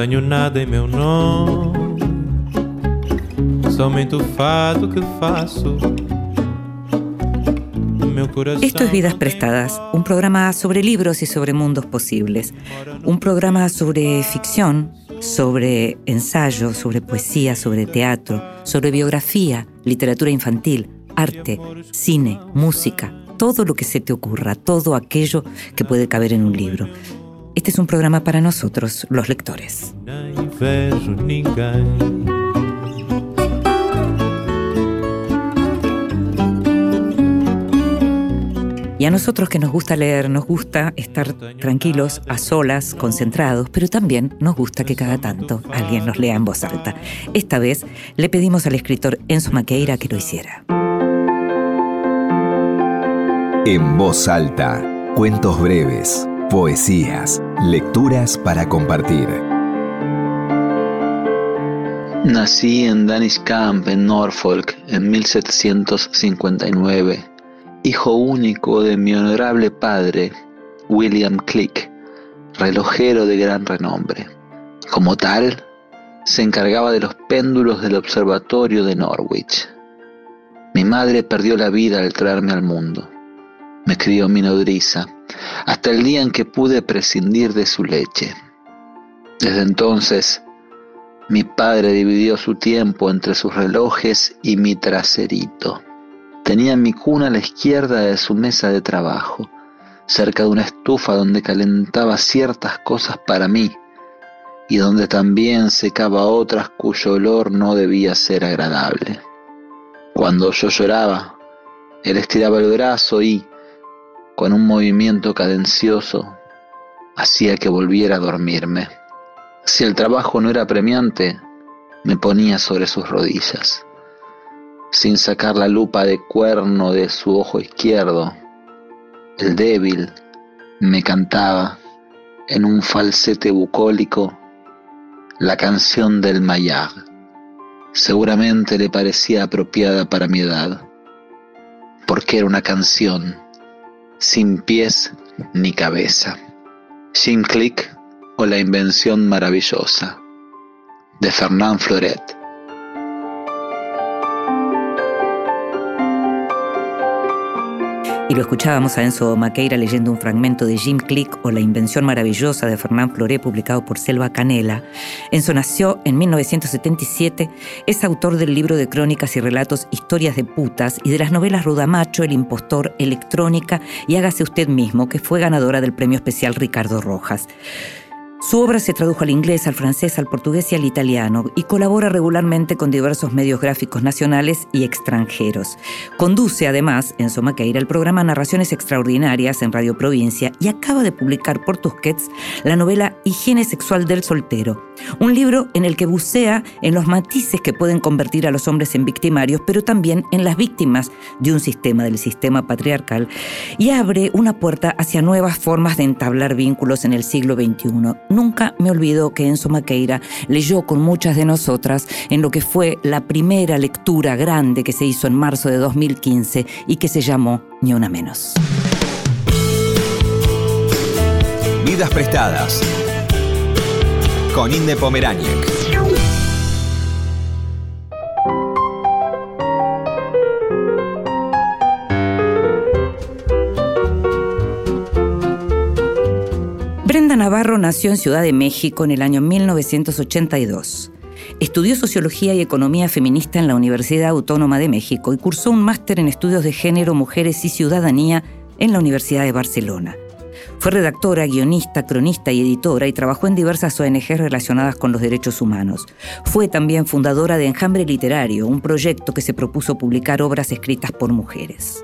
Tenho nada em meu nome, somente o que faço. Esto es Vidas Prestadas, un programa sobre libros y sobre mundos posibles. Un programa sobre ficción, sobre ensayo, sobre poesía, sobre teatro, sobre biografía, literatura infantil, arte, cine, música, todo lo que se te ocurra, todo aquello que puede caber en un libro. Este es un programa para nosotros, los lectores. Y a nosotros que nos gusta leer, nos gusta estar tranquilos, a solas, concentrados, pero también nos gusta que cada tanto alguien nos lea en voz alta. Esta vez le pedimos al escritor Enzo Maqueira que lo hiciera. En voz alta, cuentos breves, poesías, lecturas para compartir. Nací en Danish Camp, en Norfolk, en 1759 hijo único de mi honorable padre, William Click, relojero de gran renombre. Como tal, se encargaba de los péndulos del observatorio de Norwich. Mi madre perdió la vida al traerme al mundo. Me crió mi nodriza, hasta el día en que pude prescindir de su leche. Desde entonces, mi padre dividió su tiempo entre sus relojes y mi traserito. Tenía mi cuna a la izquierda de su mesa de trabajo, cerca de una estufa donde calentaba ciertas cosas para mí y donde también secaba otras cuyo olor no debía ser agradable. Cuando yo lloraba, él estiraba el brazo y, con un movimiento cadencioso, hacía que volviera a dormirme. Si el trabajo no era premiante, me ponía sobre sus rodillas sin sacar la lupa de cuerno de su ojo izquierdo. El débil me cantaba en un falsete bucólico la canción del Mayag. Seguramente le parecía apropiada para mi edad, porque era una canción sin pies ni cabeza. Jim Click o La invención maravillosa de Fernand Floret. Y lo escuchábamos a Enzo Maqueira leyendo un fragmento de Jim Click o La invención maravillosa de Fernán Floré publicado por Selva Canela. Enzo nació en 1977, es autor del libro de crónicas y relatos Historias de putas y de las novelas Rudamacho, El impostor, Electrónica y Hágase usted mismo, que fue ganadora del premio especial Ricardo Rojas. Su obra se tradujo al inglés, al francés, al portugués y al italiano y colabora regularmente con diversos medios gráficos nacionales y extranjeros. Conduce además en Somaqueira el programa Narraciones Extraordinarias en Radio Provincia y acaba de publicar por Tusquets la novela Higiene Sexual del Soltero, un libro en el que bucea en los matices que pueden convertir a los hombres en victimarios, pero también en las víctimas de un sistema, del sistema patriarcal, y abre una puerta hacia nuevas formas de entablar vínculos en el siglo XXI Nunca me olvido que Enzo Maqueira leyó con muchas de nosotras en lo que fue la primera lectura grande que se hizo en marzo de 2015 y que se llamó Ni una menos. Vidas prestadas con Inde Pomeráñez. Brenda Navarro nació en Ciudad de México en el año 1982. Estudió Sociología y Economía Feminista en la Universidad Autónoma de México y cursó un máster en Estudios de Género, Mujeres y Ciudadanía en la Universidad de Barcelona. Fue redactora, guionista, cronista y editora y trabajó en diversas ONG relacionadas con los derechos humanos. Fue también fundadora de Enjambre Literario, un proyecto que se propuso publicar obras escritas por mujeres.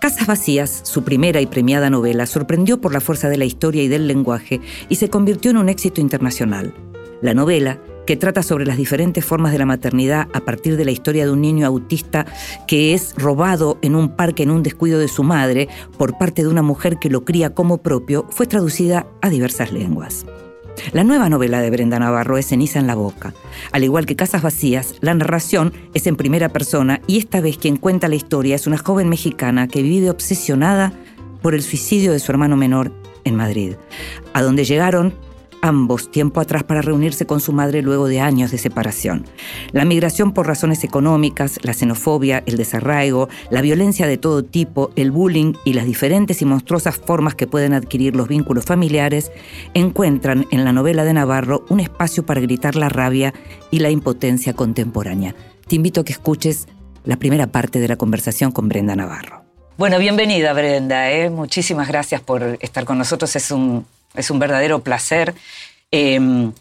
Casas Vacías, su primera y premiada novela, sorprendió por la fuerza de la historia y del lenguaje y se convirtió en un éxito internacional. La novela, que trata sobre las diferentes formas de la maternidad a partir de la historia de un niño autista que es robado en un parque en un descuido de su madre por parte de una mujer que lo cría como propio, fue traducida a diversas lenguas. La nueva novela de Brenda Navarro es Ceniza en la boca. Al igual que Casas Vacías, la narración es en primera persona y esta vez quien cuenta la historia es una joven mexicana que vive obsesionada por el suicidio de su hermano menor en Madrid, a donde llegaron ambos tiempo atrás para reunirse con su madre luego de años de separación. La migración por razones económicas, la xenofobia, el desarraigo, la violencia de todo tipo, el bullying y las diferentes y monstruosas formas que pueden adquirir los vínculos familiares encuentran en la novela de Navarro un espacio para gritar la rabia y la impotencia contemporánea. Te invito a que escuches la primera parte de la conversación con Brenda Navarro. Bueno, bienvenida Brenda, ¿eh? muchísimas gracias por estar con nosotros, es un, es un verdadero placer. Em,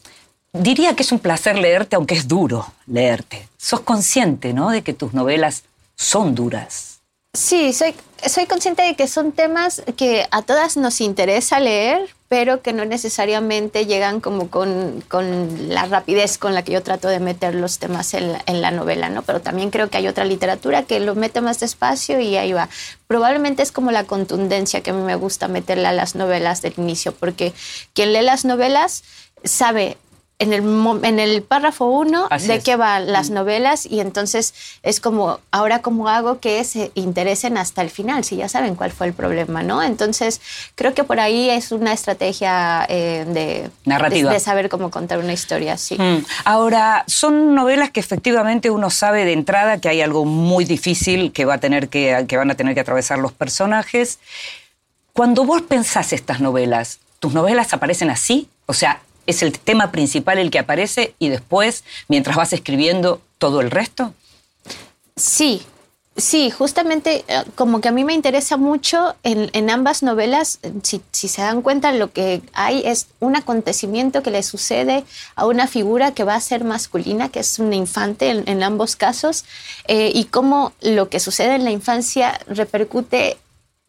diría que es un placer leerte, aunque es duro leerte. Sos consciente, ¿no?, de que tus novelas son duras. Sí, soy, soy consciente de que son temas que a todas nos interesa leer, pero que no necesariamente llegan como con, con, la rapidez con la que yo trato de meter los temas en la, en la, novela, ¿no? Pero también creo que hay otra literatura que lo mete más despacio y ahí va. Probablemente es como la contundencia que a mí me gusta meterle a las novelas del inicio, porque quien lee las novelas sabe en el, en el párrafo uno de qué van las mm. novelas y entonces es como, ahora cómo hago que se interesen hasta el final, si ya saben cuál fue el problema, ¿no? Entonces creo que por ahí es una estrategia eh, de, Narrativa. De, saber cómo contar una historia, sí. Mm. Ahora, son novelas que efectivamente uno sabe de entrada que hay algo muy difícil que, va a tener que, que van a tener que atravesar los personajes. Cuando vos pensás estas novelas, ¿tus novelas aparecen así? O sea, es el tema principal el que aparece y después, mientras vas escribiendo, todo el resto? Sí, Sí, justamente eh, como que a mí me interesa mucho en, ambas novelas, si, se dan cuenta, lo que hay es un acontecimiento que le sucede a una figura que va a ser masculina, que es una infante en, ambos casos, eh, y cómo lo que sucede en la infancia repercute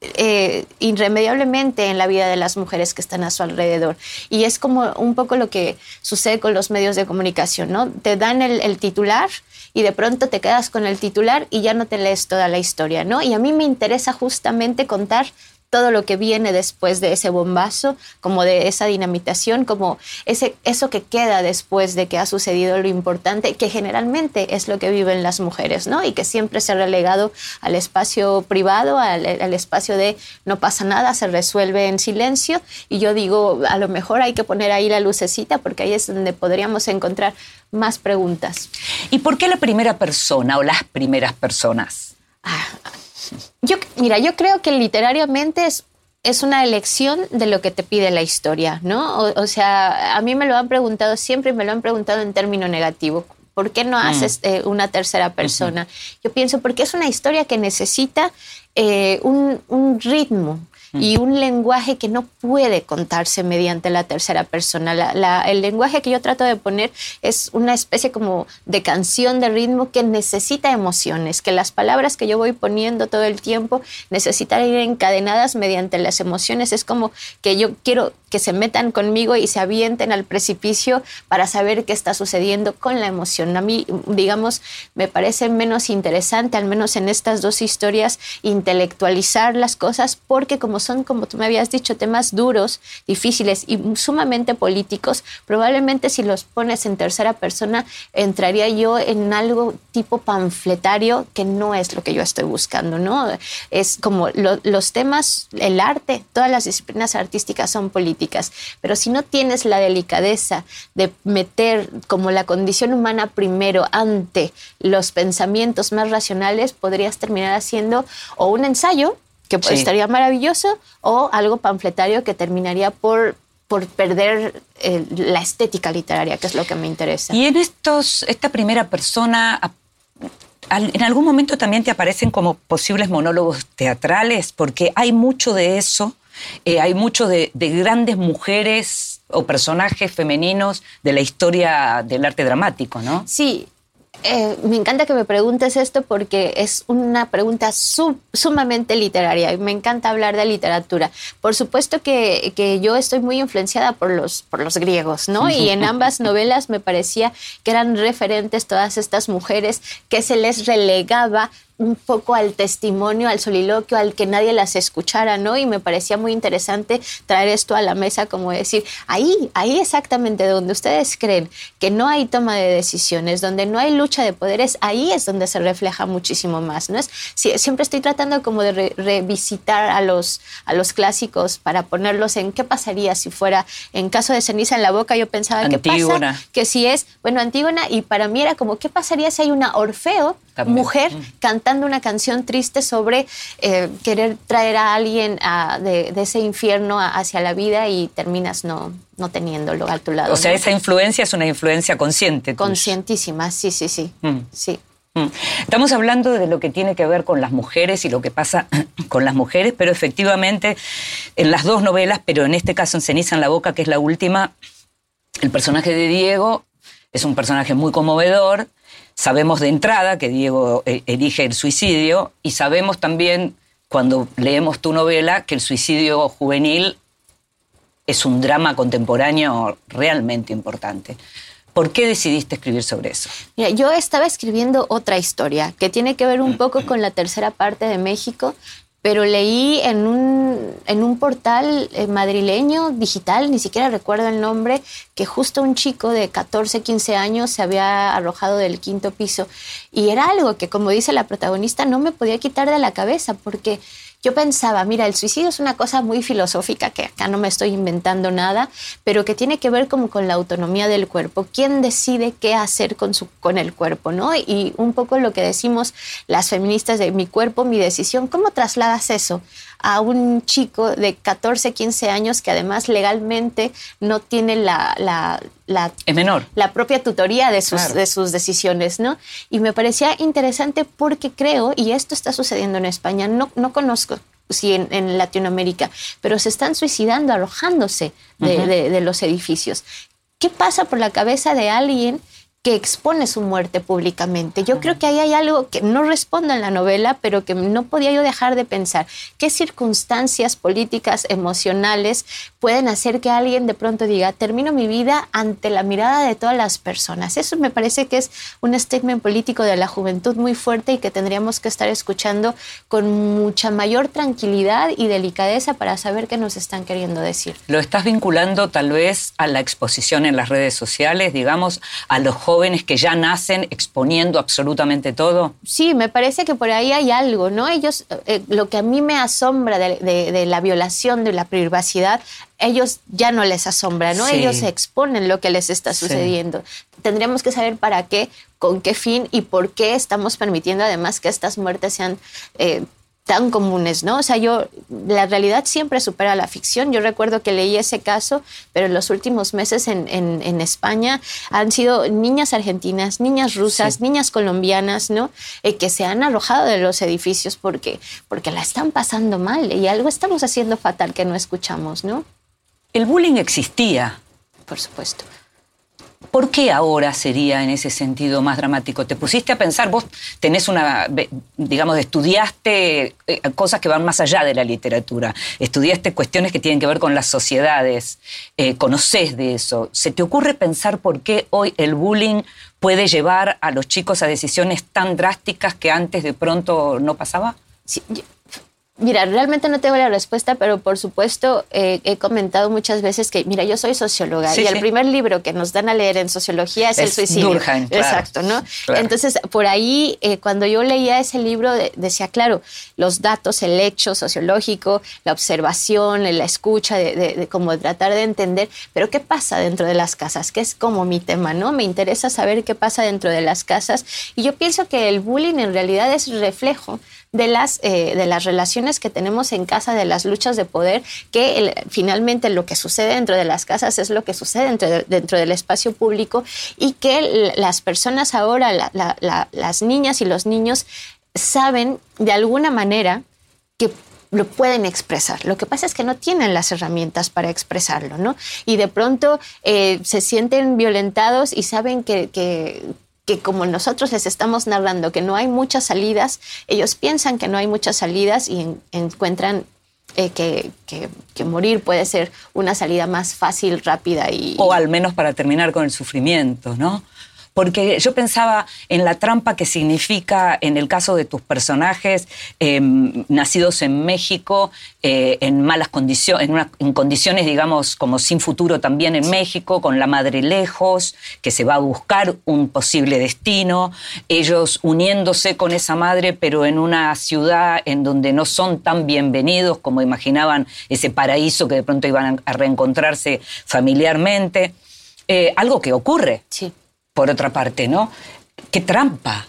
eh, irremediablemente en la vida de las mujeres que están a su alrededor. Y es como un poco lo que sucede con los medios de comunicación, ¿no? Te dan el, titular y de pronto te quedas con el titular y ya no te lees toda la historia, ¿no? Y a mí me interesa justamente contar todo lo que viene después de ese bombazo, como de esa dinamitación, como ese, eso que queda después de que ha sucedido lo importante, que generalmente es lo que viven las mujeres, ¿no? Y que siempre se ha relegado al espacio privado, al, al espacio de no pasa nada, se resuelve en silencio. Y yo digo, a lo mejor hay que poner ahí la lucecita porque ahí es donde podríamos encontrar más preguntas. ¿Y por qué la primera persona o las primeras personas? Ah, yo, mira, yo creo que literariamente es, es una elección de lo que te pide la historia, ¿no? O, sea, a mí me lo han preguntado siempre y me lo han preguntado en término negativo. ¿Por qué no mm. haces eh, una tercera persona? Yo pienso, porque es una historia que necesita eh, un, un ritmo, y un lenguaje que no puede contarse mediante la tercera persona. el lenguaje que yo trato de poner es una especie como de canción de ritmo que necesita emociones, que las palabras que yo voy poniendo todo el tiempo necesitan ir encadenadas mediante las emociones. Es como que yo quiero que se metan conmigo y se avienten al precipicio para saber qué está sucediendo con la emoción. A mí, digamos, me parece menos interesante, al menos en estas dos historias, intelectualizar las cosas porque como son, como tú me habías dicho, temas duros, difíciles y sumamente políticos, probablemente si los pones en tercera persona, entraría yo en algo tipo panfletario que no es lo que yo estoy buscando, ¿no? Es como los temas, el arte, todas las disciplinas artísticas son políticas, pero si no tienes la delicadeza de meter como la condición humana primero ante los pensamientos más racionales, podrías terminar haciendo o un ensayo que estaría maravilloso, o algo panfletario que terminaría por, por perder eh, la estética literaria, que es lo que me interesa. Y en estos, esta primera persona, ¿en algún momento también te aparecen como posibles monólogos teatrales? Porque hay mucho de eso, eh, hay mucho de, de grandes mujeres o personajes femeninos de la historia del arte dramático, ¿no? Sí, eh, me encanta que me preguntes esto porque es una pregunta sumamente literaria y me encanta hablar de literatura. Por supuesto que, que, yo estoy muy influenciada por los, por los griegos, ¿no? Y en ambas novelas me parecía que eran referentes todas estas mujeres que se les relegaba un poco al testimonio, al soliloquio, al que nadie las escuchara, ¿no? Y me parecía muy interesante traer esto a la mesa, como decir, ahí, ahí exactamente donde ustedes creen que no hay toma de decisiones, donde no hay lucha de poderes, ahí es donde se refleja muchísimo más, ¿no? Es, siempre estoy tratando como de revisitar a los, a los clásicos para ponerlos en qué pasaría si fuera, en caso de ceniza en la boca, yo pensaba, ¿qué pasa? Que si es, bueno, Antígona, y para mí era como, ¿qué pasaría si hay una Orfeo, mujer, mm. cantando una canción triste sobre eh, querer traer a alguien de, ese infierno hacia la vida y terminas no, no teniéndolo a tu lado. O sea, esa influencia es una influencia consciente. Conscientísima, sí, sí, sí. Mm. sí. Mm. Estamos hablando de lo que tiene que ver con las mujeres y lo que pasa con las mujeres, pero efectivamente en las dos novelas, pero en este caso en Ceniza en la Boca, que es la última, el personaje de Diego es un personaje muy conmovedor. Sabemos de entrada que Diego eh, elige el suicidio y sabemos también cuando leemos tu novela que el suicidio juvenil es un drama contemporáneo realmente importante. ¿Por qué decidiste escribir sobre eso? Mira, yo estaba escribiendo otra historia que tiene que ver un poco con la tercera parte de México, pero leí en un, en un portal eh, madrileño digital, ni siquiera recuerdo el nombre, que justo un chico de 14, 15 años se había arrojado del quinto piso. Y era algo que, como dice la protagonista, no me podía quitar de la cabeza, porque yo pensaba, mira, el suicidio es una cosa muy filosófica, que acá no me estoy inventando nada, pero que tiene que ver como con la autonomía del cuerpo. ¿Quién decide qué hacer con, su, con el cuerpo? ¿no? Y un poco lo que decimos las feministas de mi cuerpo, mi decisión, ¿cómo trasladas eso a un chico de 14, 15 años que además legalmente no tiene la, la, la, menor. la propia tutoría de sus, de sus decisiones, ¿no? Y me parecía interesante porque creo, y esto está sucediendo en España, no, no conozco si en, Latinoamérica, pero se están suicidando, arrojándose de, de los edificios. ¿Qué pasa por la cabeza de alguien que expone su muerte públicamente. Yo creo que ahí hay algo que no responde en la novela, pero que no podía yo dejar de pensar. ¿Qué circunstancias políticas, emocionales pueden hacer que alguien de pronto diga, termino mi vida ante la mirada de todas las personas? Eso me parece que es un statement político de la juventud muy fuerte y que tendríamos que estar escuchando con mucha mayor tranquilidad y delicadeza para saber qué nos están queriendo decir. ¿Lo estás vinculando tal vez a la exposición en las redes sociales, digamos, a los jóvenes que ya nacen exponiendo absolutamente todo? Sí, me parece que por ahí hay algo, ¿no? Ellos, eh, lo que a mí me asombra de, la violación de la privacidad, ellos ya no les asombra, ¿no? Ellos exponen lo que les está sucediendo. Tendríamos que saber para qué, con qué fin y por qué estamos permitiendo además que estas muertes sean eh, tan comunes, ¿no? O sea, yo, la realidad siempre supera la ficción. Yo recuerdo que leí ese caso, pero en los últimos meses en, en, España han sido niñas argentinas, niñas rusas, niñas colombianas, ¿no? Eh, que se han arrojado de los edificios porque, porque la están pasando mal y algo estamos haciendo fatal que no escuchamos, ¿no? El bullying existía. Por supuesto. ¿Por qué ahora sería en ese sentido más dramático? ¿Te pusiste a pensar, vos tenés una, digamos, estudiaste eh, cosas que van más allá de la literatura, estudiaste cuestiones que tienen que ver con las sociedades, eh, conocés de eso. ¿Se te ocurre pensar por qué hoy el bullying puede llevar a los chicos a decisiones tan drásticas que antes de pronto no pasaba? Sí, Mira, realmente no tengo la respuesta, pero por supuesto eh, he comentado muchas veces que, mira, yo soy socióloga y el primer libro que nos dan a leer en sociología es, El suicidio. Durkheim, Exacto, ¿no? Entonces, por ahí, eh, cuando yo leía ese libro, decía, claro, los datos, el hecho sociológico, la observación, la escucha, de, de, como tratar de entender, pero ¿qué pasa dentro de las casas? Que es como mi tema, ¿no? Me interesa saber qué pasa dentro de las casas y yo pienso que el bullying en realidad es reflejo de las, eh, de las relaciones que tenemos en casa, de las luchas de poder, que finalmente lo que sucede dentro de las casas es lo que sucede dentro, dentro del espacio público y que las personas ahora, las niñas y los niños, saben de alguna manera que lo pueden expresar. Lo que pasa es que no tienen las herramientas para expresarlo, ¿no? Y de pronto eh, se sienten violentados y saben que, que como nosotros les estamos narrando que no hay muchas salidas, ellos piensan que no hay muchas salidas y encuentran eh, que, que, morir puede ser una salida más fácil, rápida y... O al menos para terminar con el sufrimiento, ¿no? Porque yo pensaba en la trampa que significa en el caso de tus personajes em, nacidos en México, eh, en malas condiciones, en, en, condiciones, digamos, como sin futuro también en México, con la madre lejos, que se va a buscar un posible destino, ellos uniéndose con esa madre, pero en una ciudad en donde no son tan bienvenidos como imaginaban ese paraíso que de pronto iban a reencontrarse familiarmente. Eh, algo que ocurre, sí. Por otra parte, ¿no? ¡Qué trampa!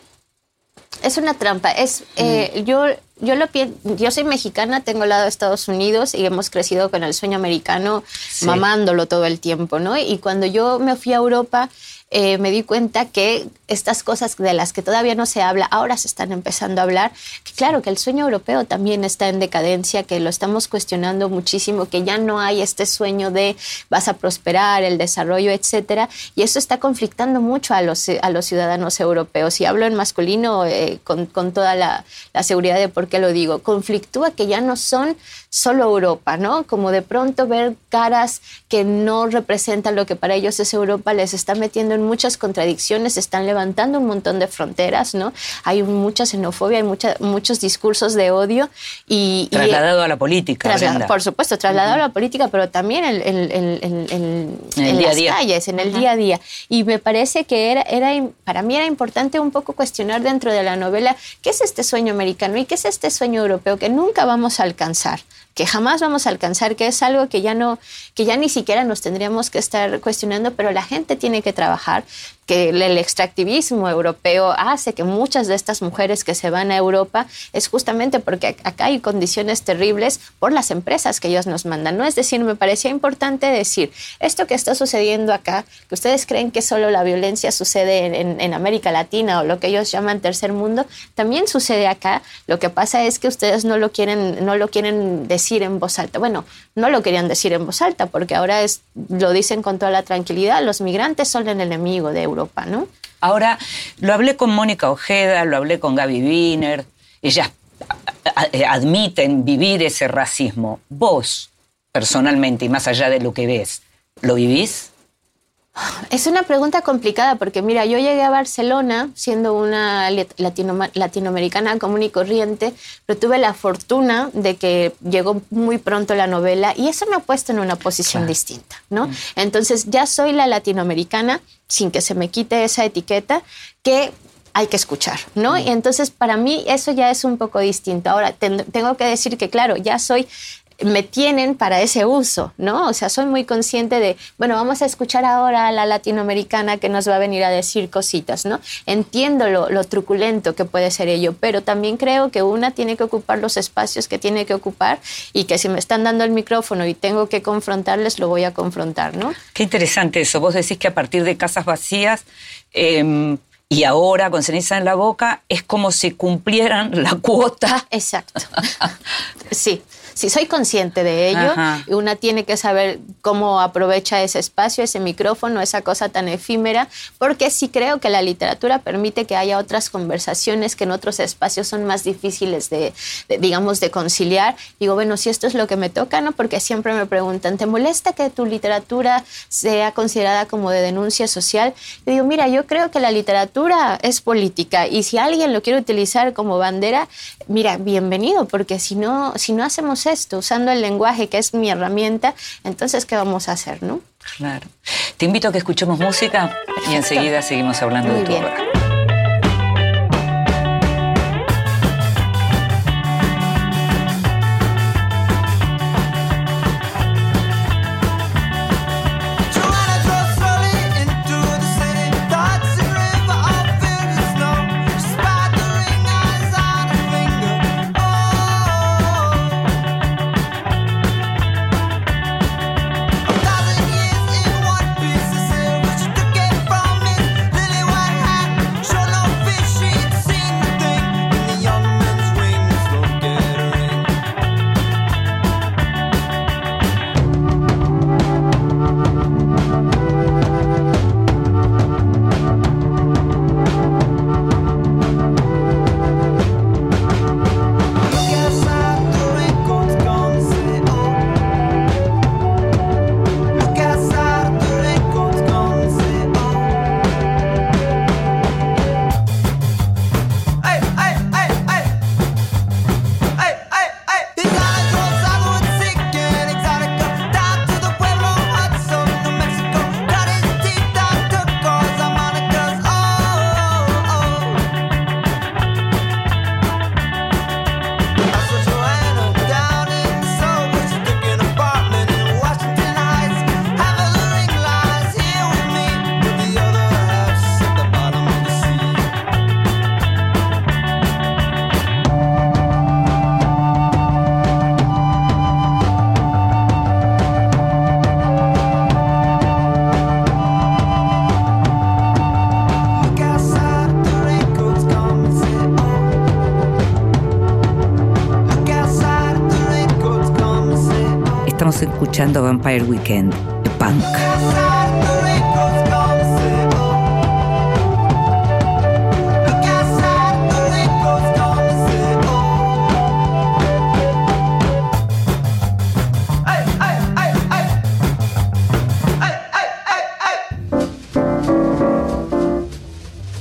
Es una trampa. Es, eh, mm. yo, yo, lo yo soy mexicana, tengo el lado de Estados Unidos y hemos crecido con el sueño americano, mamándolo todo el tiempo, ¿no? Y cuando yo me fui a Europa, eh, me di cuenta que estas cosas de las que todavía no se habla, ahora se están empezando a hablar, que claro, que el sueño europeo también está en decadencia, que lo estamos cuestionando muchísimo, que ya no hay este sueño de vas a prosperar, el desarrollo, etcétera, y eso está conflictando mucho a los, a los ciudadanos europeos. Y hablo en masculino eh, con, con, toda la, la seguridad de por qué lo digo. Conflictúa que ya no son solo Europa, ¿no? Como de pronto ver caras que no representan lo que para ellos es Europa, les está metiendo en muchas contradicciones, están levantando un montón de fronteras, ¿no? Hay mucha xenofobia, hay mucha, muchos discursos de odio y... Trasladado a la política. por supuesto, trasladado a la política, pero también en, en, las calles, en el día a día. Y me parece que era, era, para mí era importante un poco cuestionar dentro de la novela qué es este sueño americano y qué es este sueño europeo que nunca vamos a alcanzar que jamás vamos a alcanzar, que es algo que ya no, que ya ni siquiera nos tendríamos que estar cuestionando, pero la gente tiene que trabajar, que el extractivismo europeo hace que muchas de estas mujeres que se van a Europa es justamente porque acá hay condiciones terribles por las empresas que ellos nos mandan, ¿no? Es decir, me parecía importante decir, esto que está sucediendo acá, que ustedes creen que solo la violencia sucede en, en América Latina o lo que ellos llaman tercer mundo, también sucede acá. Lo que pasa es que ustedes no lo quieren, no lo quieren decir en voz alta. Bueno, no lo querían decir en voz alta porque ahora es, lo dicen con toda la tranquilidad, los migrantes son el enemigo de Europa, ¿no? Ahora, lo hablé con Mónica Ojeda, lo hablé con Gaby Wiener, ellas admiten vivir ese racismo. Vos, personalmente, y más allá de lo que ves, ¿lo vivís? Es una pregunta complicada porque, mira, yo llegué a Barcelona siendo una latinoamericana común y corriente, pero tuve la fortuna de que llegó muy pronto la novela y eso me ha puesto en una posición distinta, ¿no? Mm. Entonces ya soy la latinoamericana, sin que se me quite esa etiqueta, que hay que escuchar, ¿no? Mm. Y entonces para mí eso ya es un poco distinto. Ahora, tengo que decir que, claro, ya soy me tienen para ese uso, ¿no? O sea, soy muy consciente de, bueno, vamos a escuchar ahora a la latinoamericana que nos va a venir a decir cositas, ¿no? Entiendo lo, truculento que puede ser ello, pero también creo que una tiene que ocupar los espacios que tiene que ocupar y que si me están dando el micrófono y tengo que confrontarles, lo voy a confrontar, ¿no? Qué interesante eso. Vos decís que a partir de casas vacías... Em, y ahora con ceniza en la boca es como si cumplieran la cuota. Exacto. sí si soy consciente de ello, una tiene que saber cómo aprovecha ese espacio, ese micrófono, esa cosa tan efímera, porque sí creo que la literatura permite que haya otras conversaciones que en otros espacios son más difíciles de, digamos, de conciliar. Digo, bueno, si esto es lo que me toca, ¿no? Porque siempre me preguntan, ¿te molesta que tu literatura sea considerada como de denuncia social? Y digo, mira, yo creo que la literatura es política y si alguien lo quiere utilizar como bandera, mira, bienvenido, porque si no, si no hacemos esto, usando el lenguaje que es mi herramienta, entonces, ¿qué vamos a hacer, no? Claro. Te invito a que escuchemos música y enseguida seguimos hablando de tu obra. Escuchando Vampire Weekend, de Punk.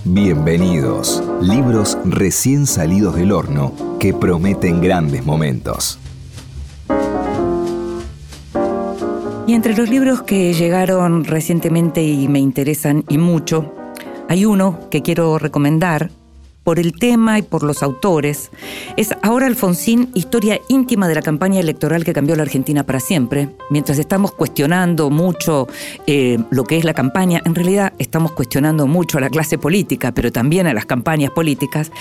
Bienvenidos, libros recién salidos del horno que prometen grandes momentos. Entre los libros que llegaron recientemente y me interesan y mucho, hay uno que quiero recomendar por el tema y por los autores. Es Ahora Alfonsín, historia íntima de la campaña electoral que cambió la Argentina para siempre. Mientras estamos cuestionando mucho eh, lo que es la campaña, en realidad estamos cuestionando mucho a la clase política, pero también a las campañas políticas.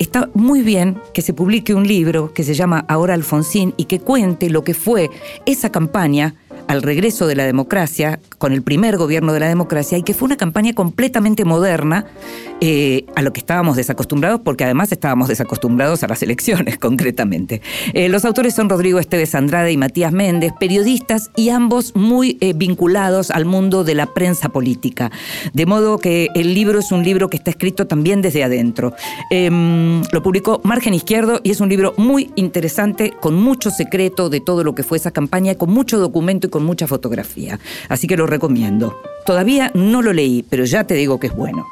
Está muy bien que se publique un libro que se llama Ahora Alfonsín y que cuente lo que fue esa campaña al regreso de la democracia, con el primer gobierno de la democracia, y que fue una campaña completamente moderna eh, a lo que estábamos desacostumbrados, porque además estábamos desacostumbrados a las elecciones, concretamente. Eh, los autores son Rodrigo Esteves Andrade y Matías Méndez, periodistas y ambos muy eh, vinculados al mundo de la prensa política. De modo que el libro es un libro que está escrito también desde adentro. Em, lo publicó Margen Izquierdo y es un libro muy interesante, con mucho secreto de todo lo que fue esa campaña, con mucho documento y con mucha fotografía. Así que lo recomiendo. Todavía no lo leí, pero ya te digo que es bueno.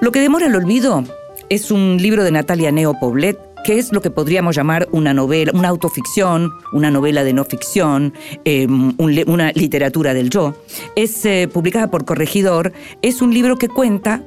Lo que demora el olvido es un libro de Natalia Neo Poblet que es lo que podríamos llamar una novela, una autoficción, una novela de no ficción, em, una literatura del yo. Es eh, publicada por Corregidor, es un libro que cuenta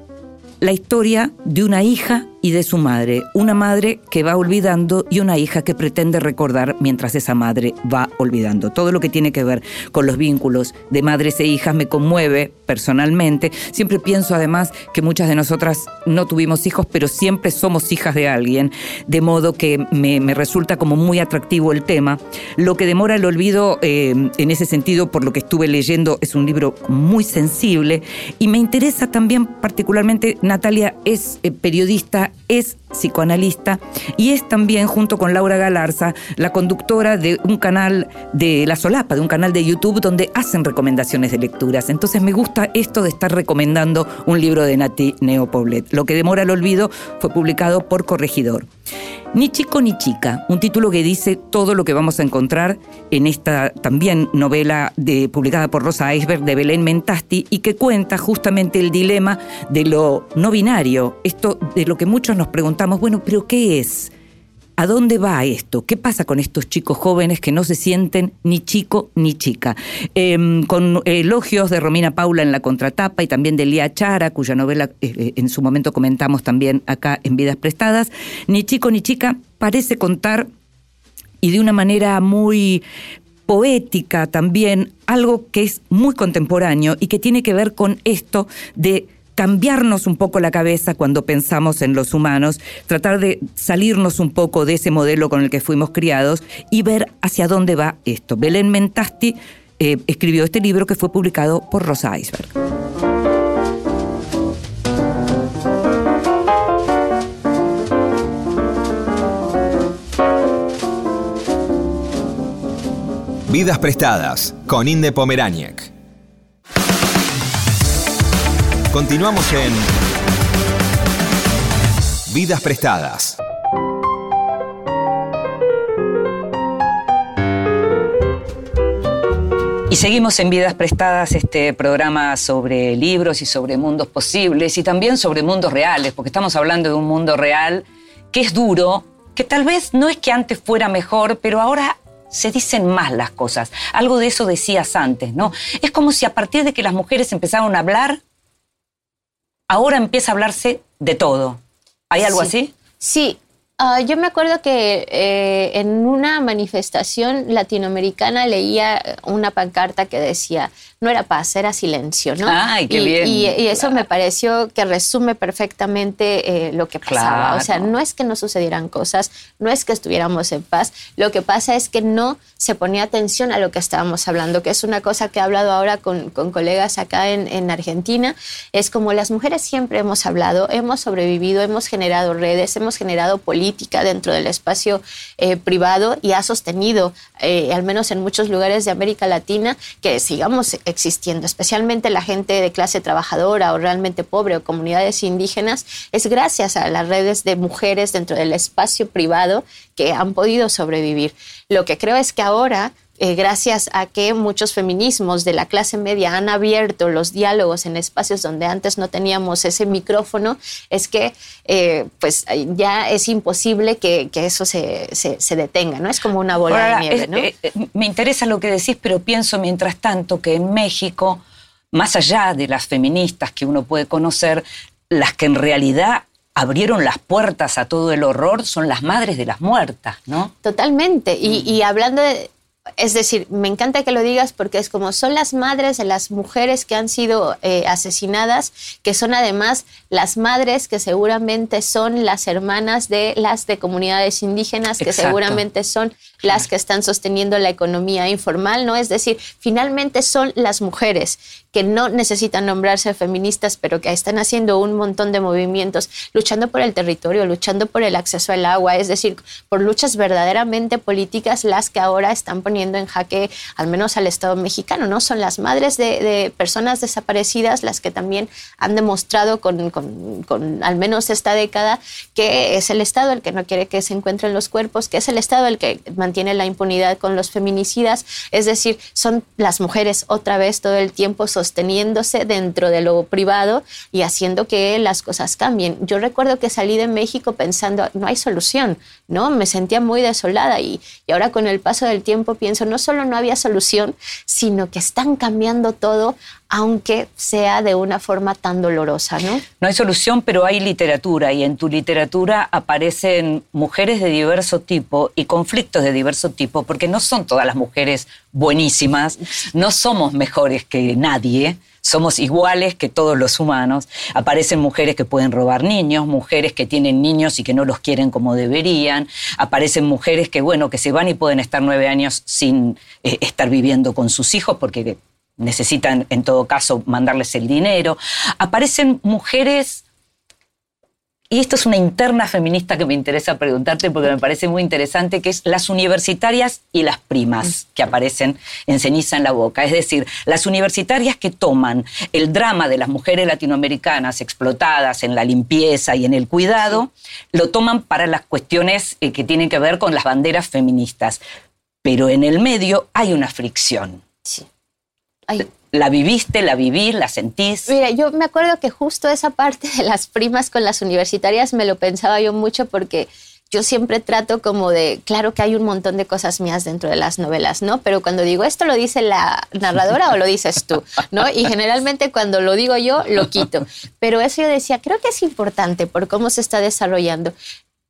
la historia de una hija y de su madre, una madre que va olvidando y una hija que pretende recordar mientras esa madre va olvidando. Todo lo que tiene que ver con los vínculos de madres e hijas me conmueve personalmente. Siempre pienso además que muchas de nosotras no tuvimos hijos, pero siempre somos hijas de alguien, de modo que me, resulta como muy atractivo el tema. Lo que demora el olvido eh, en ese sentido, por lo que estuve leyendo, es un libro muy sensible y me interesa también particularmente, Natalia es eh, periodista es psicoanalista y es también, junto con Laura Galarza, la conductora de un canal de La Solapa, de un canal de YouTube donde hacen recomendaciones de lecturas. Entonces me gusta esto de estar recomendando un libro de Nati Neopoblet. Lo que demora el olvido fue publicado por Corregidor. Ni chico ni chica, un título que dice todo lo que vamos a encontrar en esta también novela de, publicada por Rosa Iceberg de Belén Mentasti y que cuenta justamente el dilema de lo no binario, esto de lo que muchos nos preguntamos, bueno, pero ¿qué es? ¿A dónde va esto? ¿Qué pasa con estos chicos jóvenes que no se sienten ni chico ni chica? Em, con elogios de Romina Paula en la contratapa y también de Lía Chara, cuya novela eh, eh, en su momento comentamos también acá en Vidas Prestadas, ni chico ni chica parece contar y de una manera muy poética también, algo que es muy contemporáneo y que tiene que ver con esto de cambiarnos un poco la cabeza cuando pensamos en los humanos, tratar de salirnos un poco de ese modelo con el que fuimos criados y ver hacia dónde va esto. Belén Mentasti eh, escribió este libro que fue publicado por Rosa Iceberg. Vidas prestadas con Inde Pomeráñez. Continuamos en Vidas Prestadas. Y seguimos en Vidas Prestadas, este programa sobre libros y sobre mundos posibles y también sobre mundos reales, porque estamos hablando de un mundo real que es duro, que tal vez no es que antes fuera mejor, pero ahora se dicen más las cosas. Algo de eso decías antes, ¿no? Es como si a partir de que las mujeres empezaron a hablar, ahora empieza a hablarse de todo. ¿Hay algo así? Sí. Ah, yo me acuerdo que eh, en una manifestación latinoamericana leía una pancarta que decía, no era paz, era silencio, ¿no? Ay, qué y, bien. Y, eso me pareció que resume perfectamente eh, lo que pasaba. O sea, no es que no sucedieran cosas, no es que estuviéramos en paz, lo que pasa es que no se ponía atención a lo que estábamos hablando, que es una cosa que he hablado ahora con, con colegas acá en, en, Argentina, es como las mujeres siempre hemos hablado, hemos sobrevivido, hemos generado redes, hemos generado políticas política dentro del espacio eh, privado y ha sostenido, eh, al menos en muchos lugares de América Latina, que sigamos existiendo, especialmente la gente de clase trabajadora o realmente pobre o comunidades indígenas, es gracias a las redes de mujeres dentro del espacio privado que han podido sobrevivir. Lo que creo es que ahora eh, gracias a que muchos feminismos de la clase media han abierto los diálogos en espacios donde antes no teníamos ese micrófono, es que eh, pues ya es imposible que, eso se, detenga, ¿no? Es como una bola de nieve, ¿no? Eh, me interesa lo que decís, pero pienso mientras tanto que en México, más allá de las feministas que uno puede conocer, las que en realidad abrieron las puertas a todo el horror son las madres de las muertas, ¿no? Totalmente. Y, y hablando de, es decir, me encanta que lo digas porque es como son las madres de las mujeres que han sido eh, asesinadas, que son además las madres que seguramente son las hermanas de las de comunidades indígenas, que seguramente son las que están sosteniendo la economía informal, ¿no? Es decir, finalmente son las mujeres que no necesitan nombrarse feministas, pero que están haciendo un montón de movimientos, luchando por el territorio, luchando por el acceso al agua, es decir, por luchas verdaderamente políticas, las que ahora están poniendo en jaque al menos al Estado mexicano, ¿no? Son las madres de, personas desaparecidas las que también han demostrado con, con, al menos esta década que es el Estado el que no quiere que se encuentren los cuerpos, que es el Estado el que mantiene la impunidad con los feminicidas, es decir, son las mujeres otra vez todo el tiempo sosteniéndose dentro de lo privado y haciendo que las cosas cambien. Yo recuerdo que salí de México pensando, no hay solución, ¿no? Me sentía muy desolada y, y ahora con el paso del tiempo pienso, no solo no había solución, sino que están cambiando todo aunque sea de una forma tan dolorosa, ¿no? No hay solución, pero hay literatura y en tu literatura aparecen mujeres de diverso tipo y conflictos de diverso tipo, porque no son todas las mujeres buenísimas, no somos mejores que nadie, somos iguales que todos los humanos. Aparecen mujeres que pueden robar niños, mujeres que tienen niños y que no los quieren como deberían. Aparecen mujeres que, bueno, que se van y pueden estar nueve años sin eh, estar viviendo con sus hijos porque necesitan en todo caso mandarles el dinero. Aparecen mujeres, y esto es una interna feminista que me interesa preguntarte porque me parece muy interesante, que es las universitarias y las primas que aparecen en ceniza en la boca. Es decir, las universitarias que toman el drama de las mujeres latinoamericanas explotadas en la limpieza y en el cuidado, lo toman para las cuestiones eh, que tienen que ver con las banderas feministas. Pero en el medio hay una fricción. Sí. ¿La viviste, la vivís, la sentís? Mira, yo me acuerdo que justo esa parte de las primas con las universitarias me lo pensaba yo mucho porque yo siempre trato como de, claro que hay un montón de cosas mías dentro de las novelas, ¿no? Pero cuando digo esto lo dice la narradora o lo dices tú, ¿no? Y generalmente cuando lo digo yo, lo quito. Pero eso yo decía, creo que es importante por cómo se está desarrollando.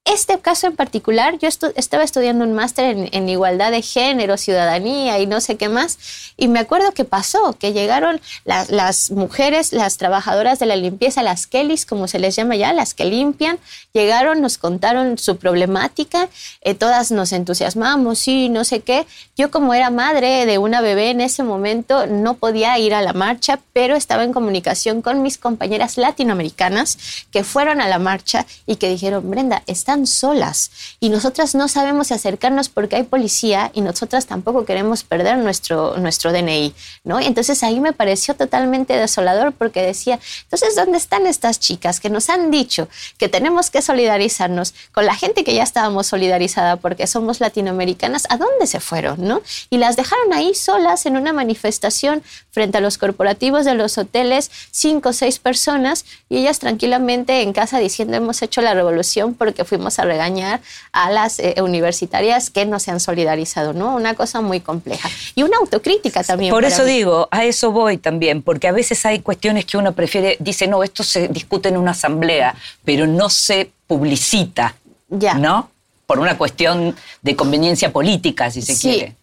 Este caso en particular, yo estaba estudiando un máster en, igualdad de género, ciudadanía y no sé qué más, y me acuerdo que pasó, que llegaron las mujeres, las trabajadoras de la limpieza, las Kellys, como se les llama ya, las que limpian, llegaron, nos contaron su problemática, eh, todas nos entusiasmamos, sí, no sé qué. Yo como era madre de una bebé en ese momento, no podía ir a la marcha, pero estaba en comunicación con mis compañeras latinoamericanas que fueron a la marcha y que dijeron, Brenda, está solas y nosotras no sabemos acercarnos porque hay policía y nosotras tampoco queremos perder nuestro, nuestro DNI, ¿no? Entonces ahí me pareció totalmente desolador porque decía, entonces, ¿dónde están estas chicas que nos han dicho que tenemos que solidarizarnos con la gente que ya estábamos solidarizada porque somos latinoamericanas? ¿A dónde se fueron, no? Y las dejaron ahí solas en una manifestación frente a los corporativos de los hoteles, cinco o seis personas, y ellas tranquilamente en casa diciendo hemos hecho la revolución porque fuimos a regañar a las eh, universitarias que no se han solidarizado, ¿no? Una cosa muy compleja. Y una autocrítica también. Por eso digo, a eso voy también, porque a veces hay cuestiones que uno prefiere, dice, no, esto se discute en una asamblea, pero no se publicita, ya. ¿no? Por una cuestión de conveniencia política, si se quiere.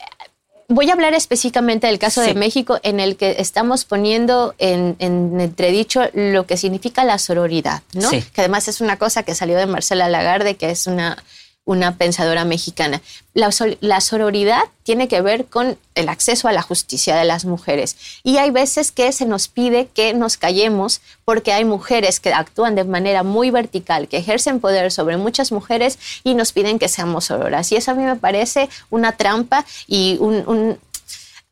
Voy a hablar específicamente del caso de México en el que estamos poniendo en, entredicho lo que significa la sororidad, ¿no? Que además es una cosa que salió de Marcela Lagarde, que es una una pensadora mexicana. La, la, sororidad tiene que ver con el acceso a la justicia de las mujeres. Y hay veces que se nos pide que nos callemos porque hay mujeres que actúan de manera muy vertical, que ejercen poder sobre muchas mujeres y nos piden que seamos sororas. Y eso a mí me parece una trampa y un...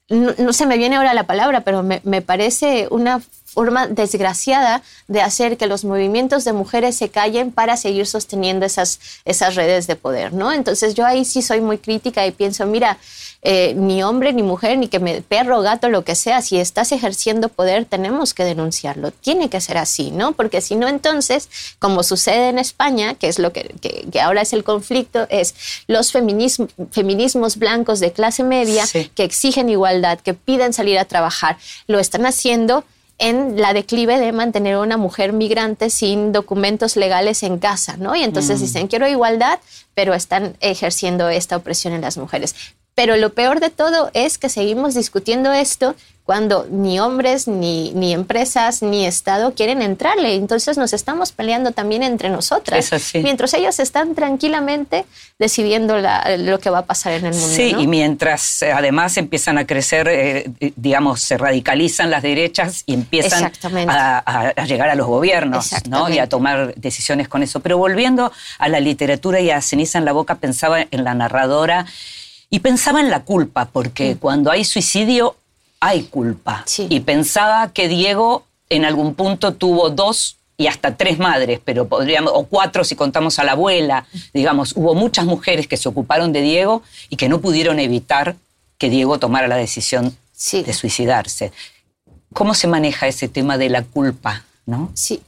no, se me viene ahora la palabra, pero me, me parece una forma desgraciada de hacer que los movimientos de mujeres se callen para seguir sosteniendo esas, esas redes de poder, ¿no? Entonces yo ahí sí soy muy crítica y pienso, mira, eh, ni hombre, ni mujer, ni que me perro, gato, lo que sea, si estás ejerciendo poder, tenemos que denunciarlo. Tiene que ser así, ¿no? Porque si no, entonces, como sucede en España, que es lo que, que, ahora es el conflicto, es los feminismos, feminismos blancos de clase media que exigen igualdad, que piden salir a trabajar, lo están haciendo en la declive de mantener a una mujer migrante sin documentos legales en casa, ¿no? Y entonces mm. dicen, quiero igualdad, pero están ejerciendo esta opresión en las mujeres. Pero lo peor de todo es que seguimos discutiendo esto cuando ni hombres, ni, ni empresas, ni Estado quieren entrarle. Entonces nos estamos peleando también entre nosotras. Mientras ellos están tranquilamente decidiendo lo que va a pasar en el mundo. Sí, y mientras eh, además empiezan a crecer, eh, digamos, se radicalizan las derechas y empiezan a, llegar a los gobiernos ¿no? y a tomar decisiones con eso. Pero volviendo a la literatura y a Ceniza en la Boca, pensaba en la narradora. Y pensaba en la culpa, porque mm. cuando hay suicidio hay culpa. Y pensaba que Diego en algún punto tuvo dos y hasta tres madres, pero podríamos, o cuatro si contamos a la abuela, digamos, hubo muchas mujeres que se ocuparon de Diego y que no pudieron evitar que Diego tomara la decisión de suicidarse. ¿Cómo se maneja ese tema de la culpa? ¿no? Sí,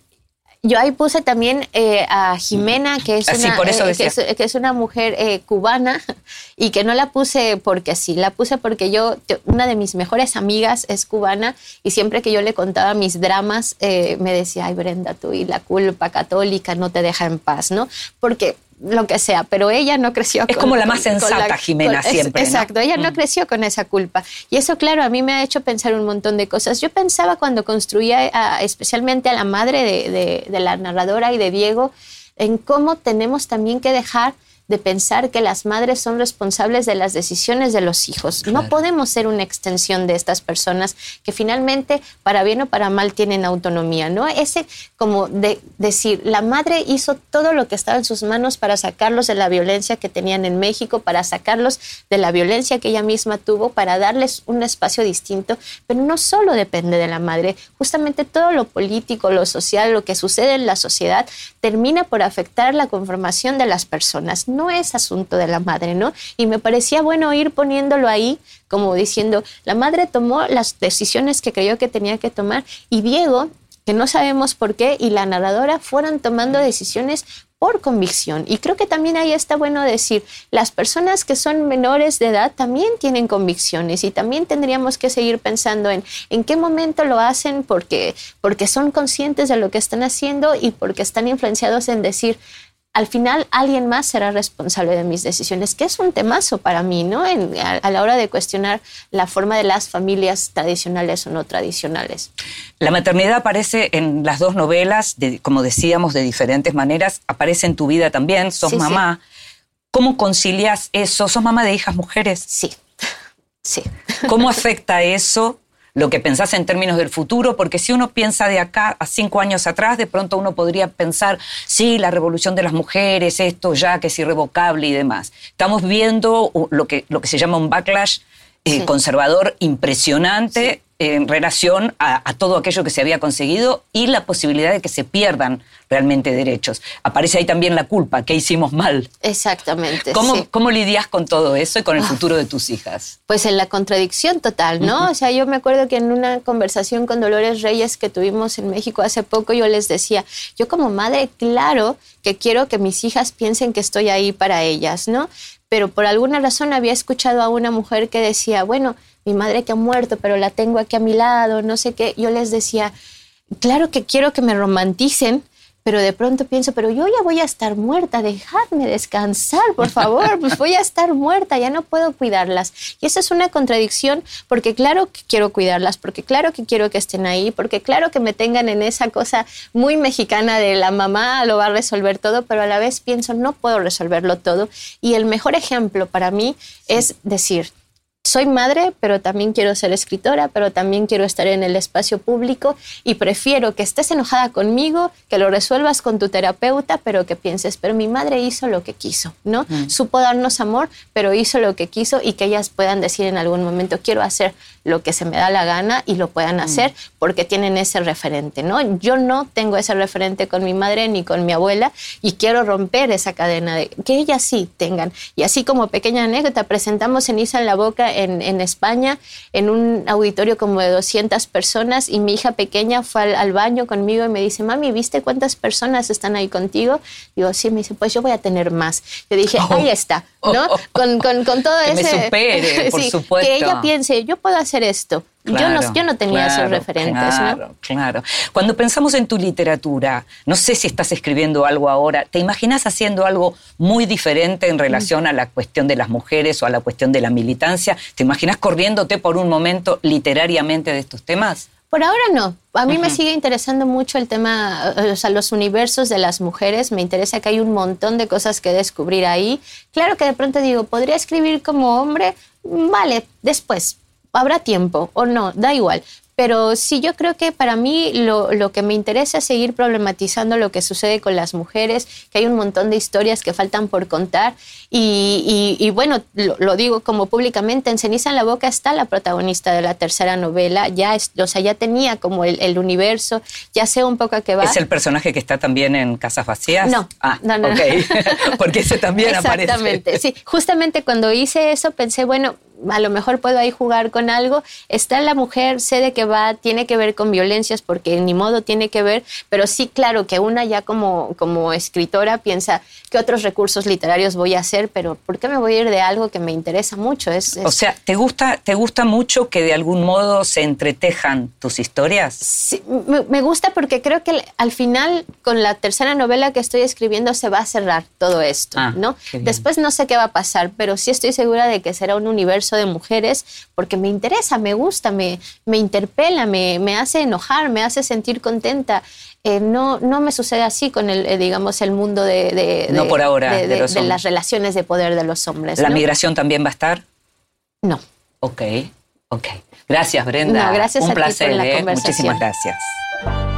yo ahí puse también eh, a Jimena, que es, una, eh, que, es, una mujer eh, cubana, y que no la puse porque sí, la puse porque yo, una de mis mejores amigas es cubana, y siempre que yo le contaba mis dramas, me decía, ay Brenda, tú y la culpa católica no te deja en paz, ¿no? Porque lo que sea, pero ella no creció es como la más sensata Jimena siempre. exacto, ella no mm. creció con esa culpa. Y eso, claro, a mí me ha hecho pensar un montón de cosas. Yo pensaba cuando construía especialmente a la madre de la narradora y de Diego, en cómo tenemos también que dejar de pensar que las madres son responsables de las decisiones de los hijos. No podemos ser una extensión de estas personas que finalmente, para bien o para mal, tienen autonomía, ¿no? Ese como de decir, la madre hizo todo lo que estaba en sus manos para sacarlos de la violencia que tenían en México, para sacarlos de la violencia que ella misma tuvo, para darles un espacio distinto, pero no solo depende de la madre, justamente todo lo político, lo social, lo que sucede en la sociedad, termina por afectar la conformación de las personas no es asunto de la madre, ¿no? Y me parecía bueno ir poniéndolo ahí, como diciendo, la madre tomó las decisiones que creyó que tenía que tomar y Diego, que no sabemos por qué, y la narradora fueron tomando decisiones por convicción. Y creo que también ahí está bueno decir, las personas que son menores de edad también tienen convicciones y también tendríamos que seguir pensando en en qué momento lo hacen porque, porque son conscientes de lo que están haciendo y porque están influenciados en decir, al final alguien más será responsable de mis decisiones, que es un temazo para mí, ¿no? a, la hora de cuestionar la forma de las familias tradicionales o no tradicionales. La maternidad aparece en las dos novelas, como decíamos, de diferentes maneras. Aparece en tu vida también, sos mamá. ¿Cómo concilias eso? ¿Sos mamá de hijas mujeres? Sí, sí. ¿Cómo afecta eso lo que pensás en términos del futuro, porque si uno piensa de acá a cinco años atrás, de pronto uno podría pensar, sí, la revolución de las mujeres, esto ya que es irrevocable y demás. Estamos viendo lo que, lo que se llama un backlash eh, conservador impresionante en relación a, todo aquello que se había conseguido y la posibilidad de que se pierdan realmente derechos. Aparece ahí también la culpa, ¿qué hicimos mal? Exactamente. ¿Cómo, ¿cómo lidias con todo eso y con el ah. futuro de tus hijas? Pues en la contradicción total, ¿no? O sea, yo me acuerdo que en una conversación con Dolores Reyes que tuvimos en México hace poco, yo les decía, yo como madre, claro que quiero que mis hijas piensen que estoy ahí para ellas, ¿no? Pero por alguna razón había escuchado a una mujer que decía, bueno, mi madre que ha muerto, pero la tengo aquí a mi lado, no sé qué. Yo les decía, claro que quiero que me romanticen, pero de pronto pienso, pero yo ya voy a estar muerta, dejadme descansar, por favor, pues voy a estar muerta, ya no puedo cuidarlas. Y esa es una contradicción porque claro que quiero cuidarlas, porque claro que quiero que estén ahí, porque claro que me tengan en esa cosa muy mexicana de la mamá lo va a resolver todo, pero a la vez pienso, no puedo resolverlo todo. Y el mejor ejemplo para mí es decir, soy madre, pero también quiero ser escritora, pero también quiero estar en el espacio público y prefiero que estés enojada conmigo, que lo resuelvas con tu terapeuta, pero que pienses, pero mi madre hizo lo que quiso, ¿no? Mm. Supo darnos amor, pero hizo lo que quiso y que ellas puedan decir en algún momento, quiero hacer lo que se me da la gana y lo puedan mm. hacer porque tienen ese referente, ¿no? Yo no tengo ese referente con mi madre ni con mi abuela y quiero romper esa cadena de que ellas sí tengan. Y así como pequeña anécdota, presentamos Ceniza en la Boca en, en España en un auditorio como de 200 personas y mi hija pequeña fue al, baño conmigo y me dice, mami, ¿viste cuántas personas están ahí contigo? Digo, sí, me dice, pues yo voy a tener más. Yo dije, ahí está, ¿no? Con, con, con todo que ese... Me supere, por supuesto. Que ella piense, yo puedo hacer hacer esto. yo, no, yo no tenía esos referentes. Claro, claro. Cuando pensamos en tu literatura, no sé si estás escribiendo algo ahora, ¿te imaginas haciendo algo muy diferente en relación a la cuestión de las mujeres o a la cuestión de la militancia? ¿Te imaginas corriéndote por un momento literariamente de estos temas? Por ahora no. A mí me sigue interesando mucho el tema, o sea, los universos de las mujeres. Me interesa que hay un montón de cosas que descubrir ahí. Claro que de pronto digo, ¿podría escribir como hombre? Vale, después habrá tiempo o no, da igual. Pero sí, yo creo que para mí lo, lo, que me interesa es seguir problematizando lo que sucede con las mujeres, que hay un montón de historias que faltan por contar. Y, y, bueno, lo, digo como públicamente, en Ceniza en la Boca está la protagonista de la tercera novela, ya, es, o sea, ya tenía como el, el, universo, ya sé un poco a qué va. ¿Es el personaje que está también en Casas Vacías? No, ah, no, no. Porque ese también aparece. Exactamente, sí. Justamente cuando hice eso pensé, bueno, a lo mejor puedo ahí jugar con algo. Está la mujer, sé de qué va, tiene que ver con violencias porque ni modo tiene que ver, pero sí, claro, que una ya como, como escritora piensa qué otros recursos literarios voy a hacer, pero ¿por qué me voy a ir de algo que me interesa mucho? Es, O sea, ¿te gusta, ¿te gusta mucho que de algún modo se entretejan tus historias? Sí, me, gusta porque creo que al final, con la tercera novela que estoy escribiendo, se va a cerrar todo esto, ah, ¿no? Después no sé qué va a pasar, pero sí estoy segura de que será un universo de mujeres porque me interesa, me gusta, me, me interpela, me, me hace enojar, me hace sentir contenta. Eh, no, no me sucede así con el, eh, digamos, el mundo de, no por ahora, de, las relaciones de poder de los hombres. ¿La migración también va a estar? No. Ok, ok. Gracias, Brenda. gracias Un a placer, ti por la ¿eh? conversación. Muchísimas gracias.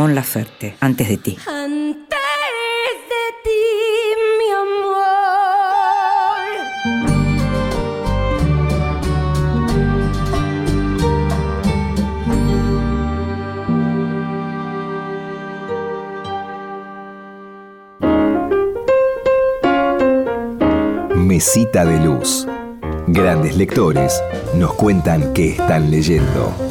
Mon Laferte, Antes de ti. Antes de ti, mi amor. Mesita de luz. Grandes lectores nos cuentan qué están leyendo.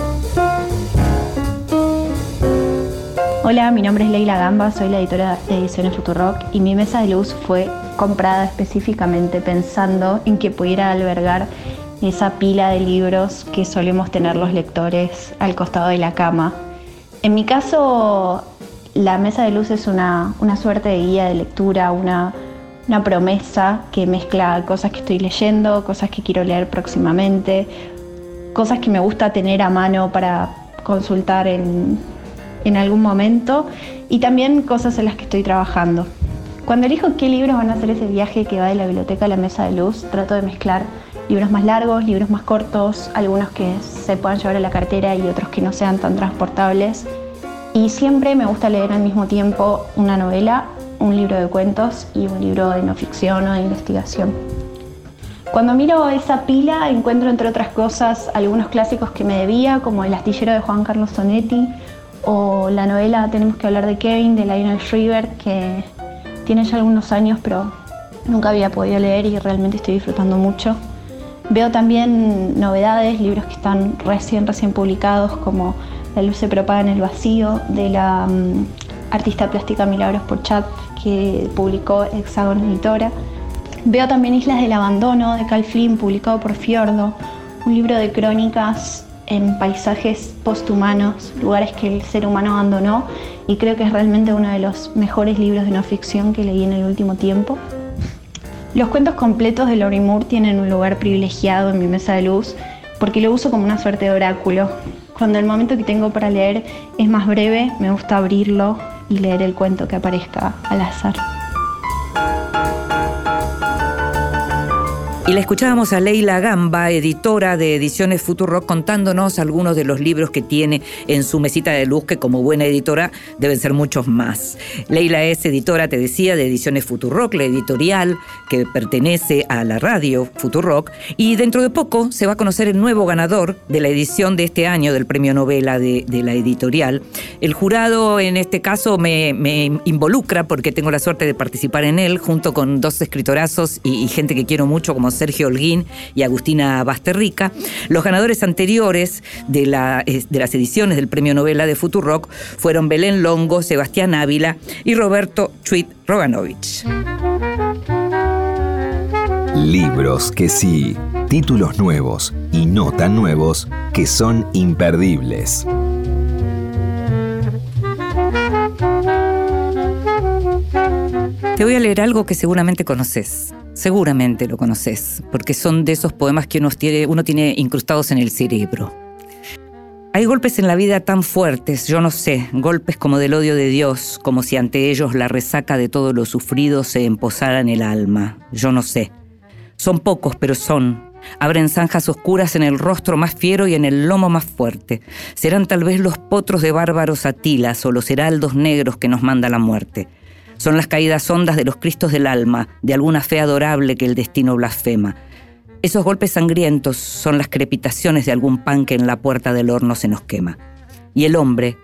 Hola, mi nombre es Leila Gamba, soy la editora de Ediciones Futurock y mi mesa de luz fue comprada específicamente pensando en que pudiera albergar esa pila de libros que solemos tener los lectores al costado de la cama. En mi caso, la mesa de luz es una, suerte de guía de lectura, una, una promesa que mezcla cosas que estoy leyendo, cosas que quiero leer próximamente, cosas que me gusta tener a mano para consultar en, en algún momento y también cosas en las que estoy trabajando. Cuando elijo qué libros van a hacer ese viaje que va de la biblioteca a la mesa de luz, trato de mezclar libros más largos, libros más cortos, algunos que se puedan llevar a la cartera y otros que no sean tan transportables. Y siempre me gusta leer al mismo tiempo una novela, un libro de cuentos y un libro de no ficción o de investigación. Cuando miro esa pila encuentro entre otras cosas algunos clásicos que me debía, como El astillero de Juan Carlos Sonetti, o la novela Tenemos que hablar de Kevin de Lionel Shriver, que tiene ya algunos años, pero nunca había podido leer y realmente estoy disfrutando mucho. Veo también novedades, libros que están recién, recién publicados, como La luz se propaga en el vacío, de la mm, artista plástica Milagros Porchat, que publicó Hexagon Editora. Veo también Islas del Abandono, de Cal Flynn, publicado por Fiordo, un libro de crónicas en paisajes posthumanos, lugares que el ser humano abandonó y creo que es realmente uno de los mejores libros de no ficción que leí en el último tiempo. Los cuentos completos de Lori Moore tienen un lugar privilegiado en mi mesa de luz porque lo uso como una suerte de oráculo. Cuando el momento que tengo para leer es más breve, me gusta abrirlo y leer el cuento que aparezca al azar. Y la escuchábamos a Leila Gamba, editora de Ediciones Futurock, contándonos algunos de los libros que tiene en su mesita de luz, que como buena editora deben ser muchos más. Leila es editora, te decía, de Ediciones Futurock, la editorial que pertenece a la radio Futurock, y dentro de poco se va a conocer el nuevo ganador de la edición de este año del premio novela de, la editorial. El jurado en este caso me, involucra porque tengo la suerte de participar en él junto con dos escritorazos y, y gente que quiero mucho como Sergio Holguín y Agustina Basterrica. Los ganadores anteriores de, la, de las ediciones del Premio Novela de Futurock fueron Belén Longo, Sebastián Ávila y Roberto Chuit Roganovich. Libros que sí, títulos nuevos y no tan nuevos que son imperdibles. Te voy a leer algo que seguramente conoces. Seguramente lo conoces, porque son de esos poemas que uno tiene, incrustados en el cerebro. Hay golpes en la vida tan fuertes, yo no sé, golpes como del odio de Dios, como si ante ellos la resaca de todo lo sufrido se emposara en el alma. Yo no sé. Son pocos, pero son. Abren zanjas oscuras en el rostro más fiero y en el lomo más fuerte. Serán tal vez los potros de bárbaros atilas o los heraldos negros que nos manda la muerte. Son las caídas hondas de los cristos del alma, de alguna fe adorable que el destino blasfema. Esos golpes sangrientos son las crepitaciones de algún pan que en la puerta del horno se nos quema. Y el hombre,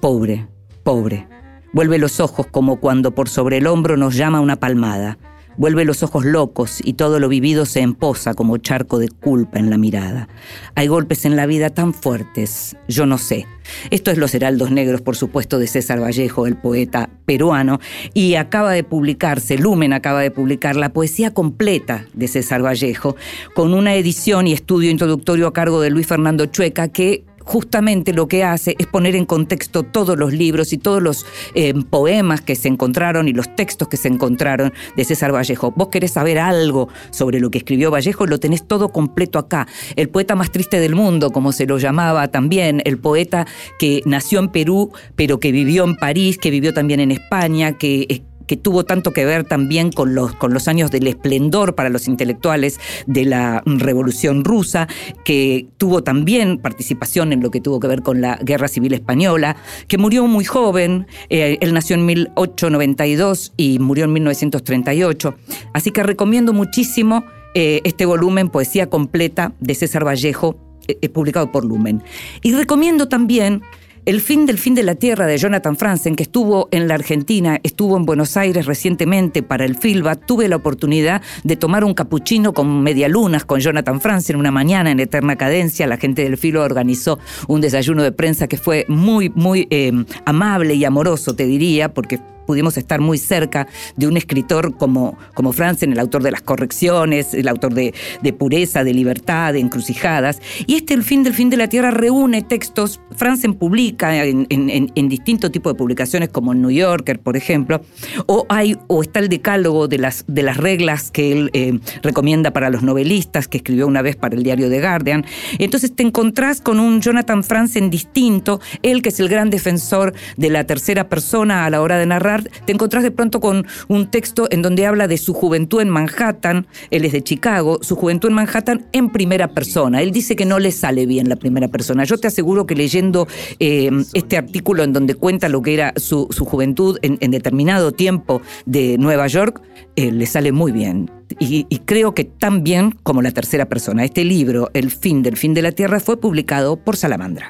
pobre, pobre, vuelve los ojos como cuando por sobre el hombro nos llama una palmada. Vuelve los ojos locos y todo lo vivido se emposa como charco de culpa en la mirada. Hay golpes en la vida tan fuertes, yo no sé. Esto es Los Heraldos Negros, por supuesto, de César Vallejo, el poeta peruano, y acaba de publicarse, Lumen acaba de publicar la poesía completa de César Vallejo, con una edición y estudio introductorio a cargo de Luis Fernando Chueca, que justamente lo que hace es poner en contexto todos los libros y todos los eh, poemas que se encontraron y los textos que se encontraron de César Vallejo. Vos querés saber algo sobre lo que escribió Vallejo, lo tenés todo completo acá. El poeta más triste del mundo, como se lo llamaba también, el poeta que nació en Perú, pero que vivió en París, que vivió también en España, que que tuvo tanto que ver también con los, con los años del esplendor para los intelectuales de la Revolución Rusa, que tuvo también participación en lo que tuvo que ver con la Guerra Civil Española, que murió muy joven, eh, él nació en 1892 y murió en 1938, así que recomiendo muchísimo eh, este volumen Poesía Completa de César Vallejo, eh, publicado por Lumen. Y recomiendo también El fin del fin de la tierra de Jonathan Franzen, que estuvo en la Argentina, estuvo en Buenos Aires recientemente para el FILBA, tuve la oportunidad de tomar un capuchino con medialunas con Jonathan Franzen una mañana en eterna cadencia. La gente del FILBA organizó un desayuno de prensa que fue muy, muy eh, amable y amoroso, te diría, porque pudimos estar muy cerca de un escritor como, como Franzen, el autor de las correcciones, el autor de, pureza, de libertad, de encrucijadas. Y este, El fin del fin de la tierra, reúne textos. Franzen publica en, en, distintos tipos de publicaciones, como en New Yorker, por ejemplo, o, hay, o está el decálogo de las, de las reglas que él eh, recomienda para los novelistas, que escribió una vez para el diario The Guardian. Entonces te encontrás con un Jonathan Franzen distinto, él que es el gran defensor de la tercera persona a la hora de narrar te encontrás de pronto con un texto en donde habla de su juventud en Manhattan, él es de Chicago, su juventud en Manhattan en primera persona. Él dice que no le sale bien la primera persona. Yo te aseguro que leyendo eh, este artículo en donde cuenta lo que era su, juventud en, determinado tiempo de Nueva York, eh, le sale muy bien. Y, creo que tan bien como la tercera persona. Este libro, El fin del fin de la Tierra, fue publicado por Salamandra.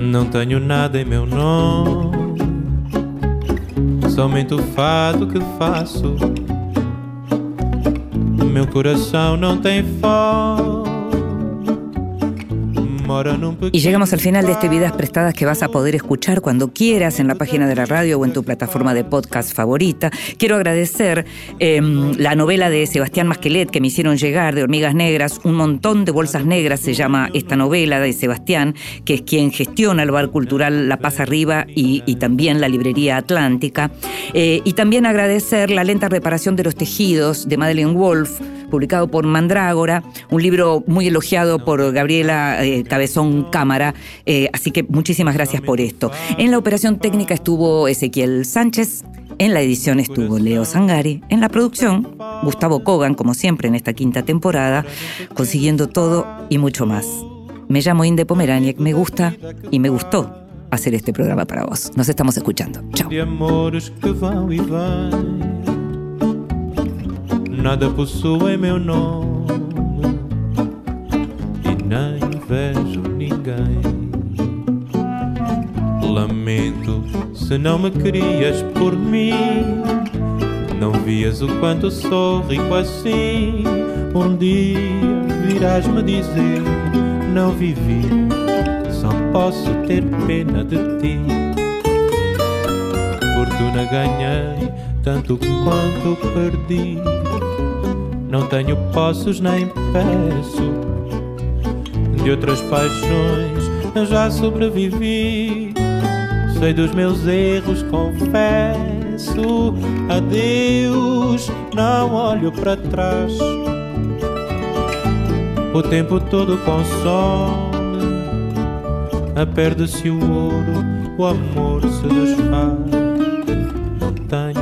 No tengo nada en meu somente o fato que faço. Meu coração não tem fogo. Y llegamos al final de este Vidas Prestadas que vas a poder escuchar cuando quieras en la página de la radio o en tu plataforma de podcast favorita. Quiero agradecer em, la novela de Sebastián Masquelet que me hicieron llegar, de Hormigas Negras, un montón de bolsas negras se llama esta novela de Sebastián, que es quien gestiona el bar cultural La Paz Arriba y, también la librería Atlántica. Eh, y también agradecer La lenta reparación de los tejidos de Madeleine Wolf, publicado por Mandrágora, un libro muy elogiado por Gabriela eh, Cabezón Cámara, eh, así que muchísimas gracias por esto. En la operación técnica estuvo Ezequiel Sánchez, en la edición estuvo Leo Sangari, en la producción Gustavo Kogan, como siempre en esta quinta temporada, consiguiendo todo y mucho más. Me llamo Inde Pomeraniec, me gusta y me gustó hacer este programa para vos. Nos estamos escuchando. Chao. Nada possui meu nome e nem vejo ninguém. Lamento se não me querias por mim. Não vias o quanto sou rico assim. Um dia virás me dizer: Não vivi, só posso ter pena de ti. Fortuna ganhei tanto quanto perdi não tenho posses nem peço De outras paixões. Eu já sobrevivi Sei dos meus erros, confesso Adeus, não olho para trás. O tempo todo consome Perde-se o ouro, o amor se desfaz. Tenho